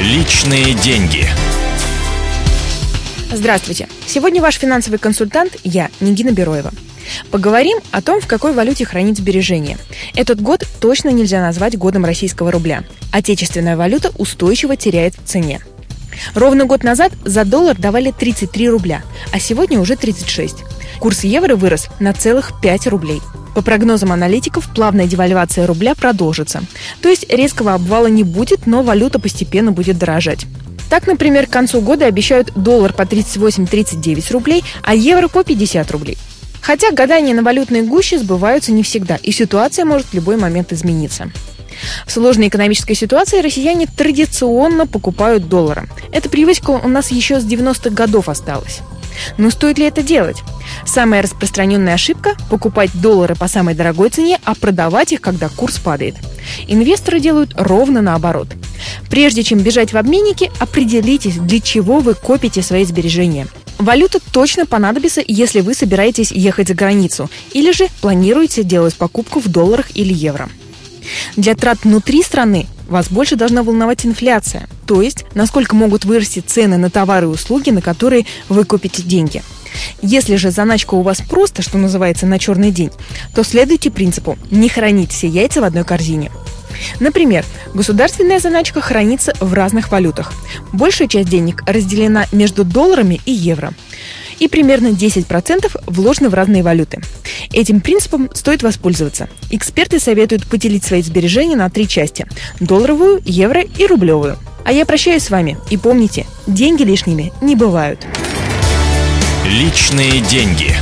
Личные деньги. Здравствуйте. Сегодня ваш финансовый консультант я, Нигина Бероева. Поговорим о том, в какой валюте хранить сбережения. Этот год точно нельзя назвать годом российского рубля. Отечественная валюта устойчиво теряет в цене. Ровно год назад за доллар давали 33 рубля, а сегодня уже 36. Курс евро вырос на целых 5 рублей. По прогнозам аналитиков, плавная девальвация рубля продолжится. То есть резкого обвала не будет, но валюта постепенно будет дорожать. Так, например, к концу года обещают доллар по 38-39 рублей, а евро по 50 рублей. Хотя гадания на валютной гуще сбываются не всегда, и ситуация может в любой момент измениться. В сложной экономической ситуации россияне традиционно покупают доллары. Эта привычка у нас еще с 90-х годов осталась. Но стоит ли это делать? Самая распространенная ошибка – покупать доллары по самой дорогой цене, а продавать их, когда курс падает. Инвесторы делают ровно наоборот. Прежде чем бежать в обменники, определитесь, для чего вы копите свои сбережения. Валюта точно понадобится, если вы собираетесь ехать за границу или же планируете делать покупку в долларах или евро. Для трат внутри страны вас больше должна волновать инфляция, то есть насколько могут вырасти цены на товары и услуги, на которые вы купите деньги. Если же заначка у вас просто, что называется, на черный день, то следуйте принципу «не хранить все яйца в одной корзине». Например, государственная заначка хранится в разных валютах. Большая часть денег разделена между долларами и евро. И примерно 10% вложены в разные валюты. Этим принципом стоит воспользоваться. Эксперты советуют поделить свои сбережения на три части – долларовую, евро и рублевую. А я прощаюсь с вами и помните, деньги лишними не бывают. Личные деньги.